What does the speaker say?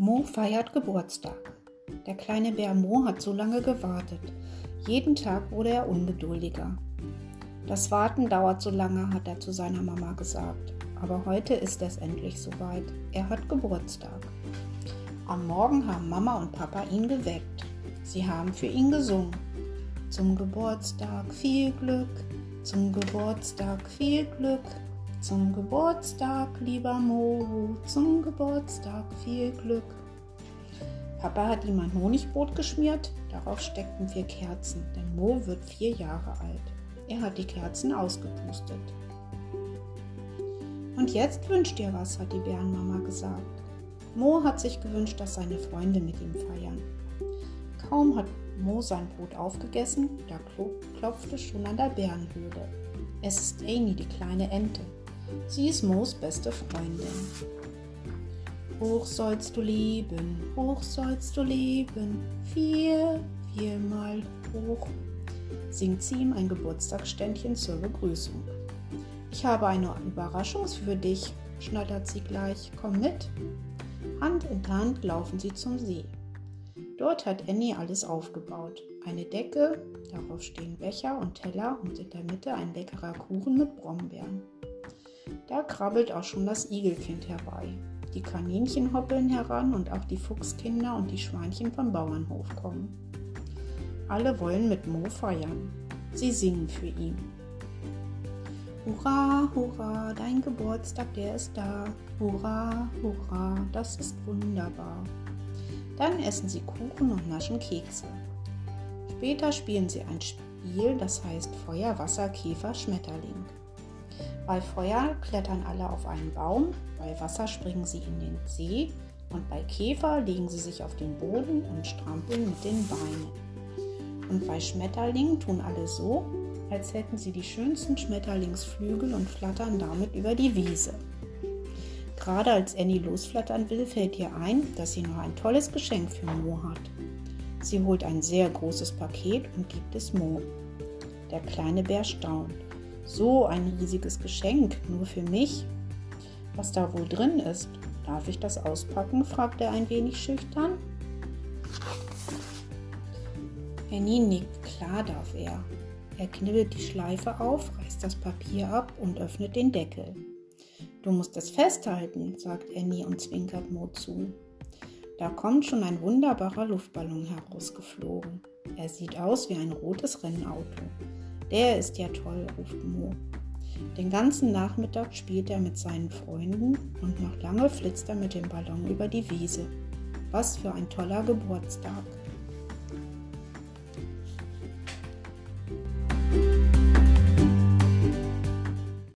Mo feiert Geburtstag. Der kleine Bär Mo hat so lange gewartet. Jeden Tag wurde er ungeduldiger. Das Warten dauert so lange, hat er zu seiner Mama gesagt. Aber heute ist es endlich soweit. Er hat Geburtstag. Am Morgen haben Mama und Papa ihn geweckt. Sie haben für ihn gesungen. Zum Geburtstag viel Glück, zum Geburtstag viel Glück, zum Geburtstag, lieber Mo, zum Geburtstag viel Glück. Papa hat ihm ein Honigbrot geschmiert, darauf steckten vier Kerzen, denn Mo wird vier Jahre alt. Er hat die Kerzen ausgepustet. Und jetzt wünscht dir was, hat die Bärenmama gesagt. Mo hat sich gewünscht, dass seine Freunde mit ihm feiern. Kaum hat Mo sein Brot aufgegessen, da klopfte schon an der Bärenhöhle. Es ist Amy, die kleine Ente. Sie ist Moos beste Freundin. Hoch sollst du leben, hoch sollst du leben, vier, viermal hoch, singt sie ihm ein Geburtstagsständchen zur Begrüßung. Ich habe eine Überraschung für dich, schnattert sie gleich. Komm mit. Hand in Hand laufen sie zum See. Dort hat Annie alles aufgebaut. Eine Decke, darauf stehen Becher und Teller und in der Mitte ein leckerer Kuchen mit Brombeeren. Da krabbelt auch schon das Igelkind herbei. Die Kaninchen hoppeln heran und auch die Fuchskinder und die Schweinchen vom Bauernhof kommen. Alle wollen mit Mo feiern. Sie singen für ihn. Hurra, hurra, dein Geburtstag, der ist da. Hurra, hurra, das ist wunderbar. Dann essen sie Kuchen und naschen Kekse. Später spielen sie ein Spiel, das heißt Feuer, Wasser, Käfer, Schmetterling. Bei Feuer klettern alle auf einen Baum, bei Wasser springen sie in den See und bei Käfer legen sie sich auf den Boden und strampeln mit den Beinen. Und bei Schmetterlingen tun alle so, als hätten sie die schönsten Schmetterlingsflügel und flattern damit über die Wiese. Gerade als Annie losflattern will, fällt ihr ein, dass sie noch ein tolles Geschenk für Mo hat. Sie holt ein sehr großes Paket und gibt es Mo. Der kleine Bär staunt. So ein riesiges Geschenk, nur für mich. Was da wohl drin ist? Darf ich das auspacken? fragt er ein wenig schüchtern. Henny nickt, klar darf er. Er knibbelt die Schleife auf, reißt das Papier ab und öffnet den Deckel. Du musst es festhalten, sagt Annie und zwinkert Mo zu. Da kommt schon ein wunderbarer Luftballon herausgeflogen. Er sieht aus wie ein rotes Rennauto. Der ist ja toll, ruft Mo. Den ganzen Nachmittag spielt er mit seinen Freunden und noch lange flitzt er mit dem Ballon über die Wiese. Was für ein toller Geburtstag.